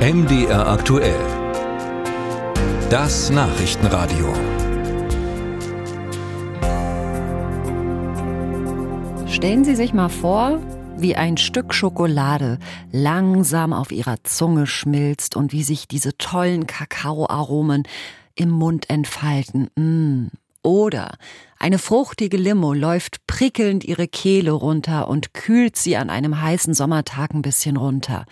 MDR aktuell. Das Nachrichtenradio. Stellen Sie sich mal vor, wie ein Stück Schokolade langsam auf Ihrer Zunge schmilzt und wie sich diese tollen Kakaoaromen im Mund entfalten. Mm. Oder eine fruchtige Limo läuft prickelnd ihre Kehle runter und kühlt sie an einem heißen Sommertag ein bisschen runter.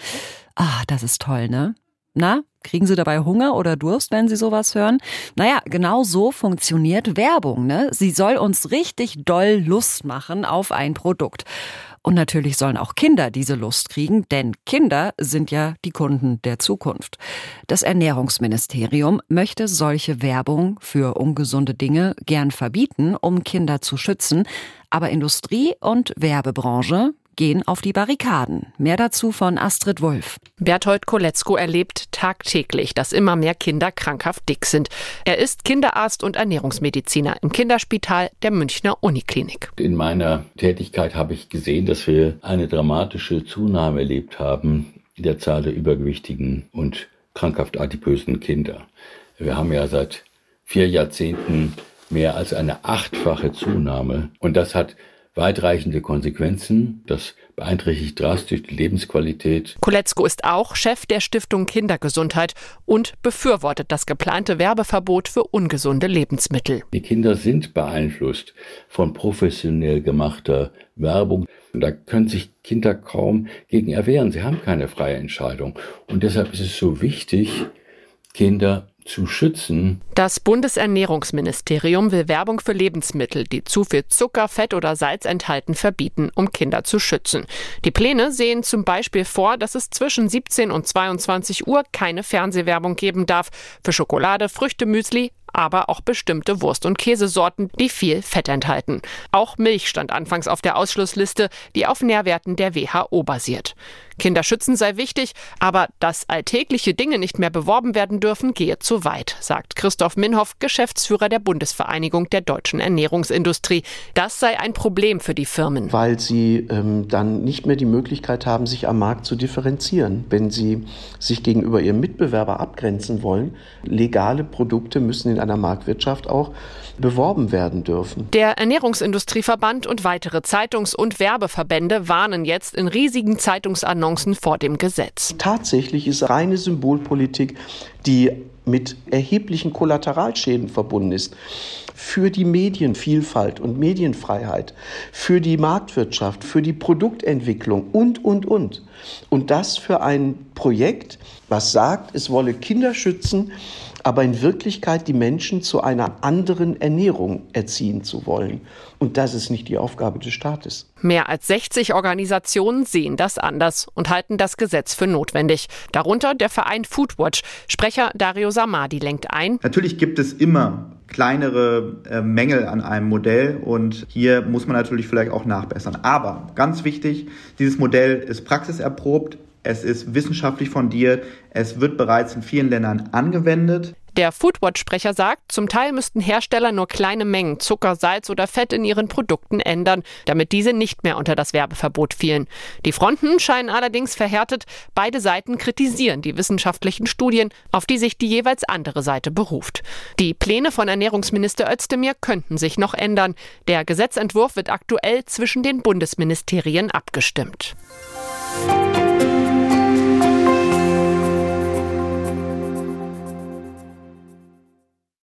Ah, das ist toll, ne? Na, kriegen Sie dabei Hunger oder Durst, wenn Sie sowas hören? Naja, genau so funktioniert Werbung, ne? Sie soll uns richtig doll Lust machen auf ein Produkt. Und natürlich sollen auch Kinder diese Lust kriegen, denn Kinder sind ja die Kunden der Zukunft. Das Ernährungsministerium möchte solche Werbung für ungesunde Dinge gern verbieten, um Kinder zu schützen. Aber Industrie und Werbebranche gehen auf die Barrikaden. Mehr dazu von Astrid Wulff. Berthold Koletzko erlebt tagtäglich, dass immer mehr Kinder krankhaft dick sind. Er ist Kinderarzt und Ernährungsmediziner im Kinderspital der Münchner Uniklinik. In meiner Tätigkeit habe ich gesehen, dass wir eine dramatische Zunahme erlebt haben in der Zahl der übergewichtigen und krankhaft adipösen Kinder. Wir haben ja seit vier Jahrzehnten mehr als eine achtfache Zunahme und das hat weitreichende Konsequenzen. Das beeinträchtigt drastisch die Lebensqualität. Koletzko ist auch Chef der Stiftung Kindergesundheit und befürwortet das geplante Werbeverbot für ungesunde Lebensmittel. Die Kinder sind beeinflusst von professionell gemachter Werbung. Da können sich Kinder kaum gegen erwehren. Sie haben keine freie Entscheidung. Und deshalb ist es so wichtig, Kinder zu schützen. Das Bundesernährungsministerium will Werbung für Lebensmittel, die zu viel Zucker, Fett oder Salz enthalten, verbieten, um Kinder zu schützen. Die Pläne sehen zum Beispiel vor, dass es zwischen 17 und 22 Uhr keine Fernsehwerbung geben darf für Schokolade, Früchtemüsli, aber auch bestimmte Wurst- und Käsesorten, die viel Fett enthalten. Auch Milch stand anfangs auf der Ausschlussliste, die auf Nährwerten der WHO basiert. Kinder schützen sei wichtig, aber dass alltägliche Dinge nicht mehr beworben werden dürfen, gehe zu weit, sagt Christoph Minhoff, Geschäftsführer der Bundesvereinigung der deutschen Ernährungsindustrie. Das sei ein Problem für die Firmen. Weil sie ähm, dann nicht mehr die Möglichkeit haben, sich am Markt zu differenzieren. Wenn sie sich gegenüber ihrem Mitbewerber abgrenzen wollen, legale Produkte müssen in in einer Marktwirtschaft auch beworben werden dürfen. Der Ernährungsindustrieverband und weitere Zeitungs- und Werbeverbände warnen jetzt in riesigen Zeitungsannoncen vor dem Gesetz. Tatsächlich ist reine Symbolpolitik, die mit erheblichen Kollateralschäden verbunden ist für die Medienvielfalt und Medienfreiheit, für die Marktwirtschaft, für die Produktentwicklung und, und, und. Und das für ein Projekt, was sagt, es wolle Kinder schützen, aber in Wirklichkeit die Menschen zu einer anderen Ernährung erziehen zu wollen. Und das ist nicht die Aufgabe des Staates. Mehr als 60 Organisationen sehen das anders und halten das Gesetz für notwendig. Darunter der Verein Foodwatch. Sprecher Dario Samadi lenkt ein. Natürlich gibt es immer kleinere äh, Mängel an einem Modell und hier muss man natürlich vielleicht auch nachbessern. Aber ganz wichtig, dieses Modell ist praxiserprobt, es ist wissenschaftlich fundiert, es wird bereits in vielen Ländern angewendet. Der Foodwatch-Sprecher sagt, zum Teil müssten Hersteller nur kleine Mengen Zucker, Salz oder Fett in ihren Produkten ändern, damit diese nicht mehr unter das Werbeverbot fielen. Die Fronten scheinen allerdings verhärtet. Beide Seiten kritisieren die wissenschaftlichen Studien, auf die sich die jeweils andere Seite beruft. Die Pläne von Ernährungsminister Özdemir könnten sich noch ändern. Der Gesetzentwurf wird aktuell zwischen den Bundesministerien abgestimmt.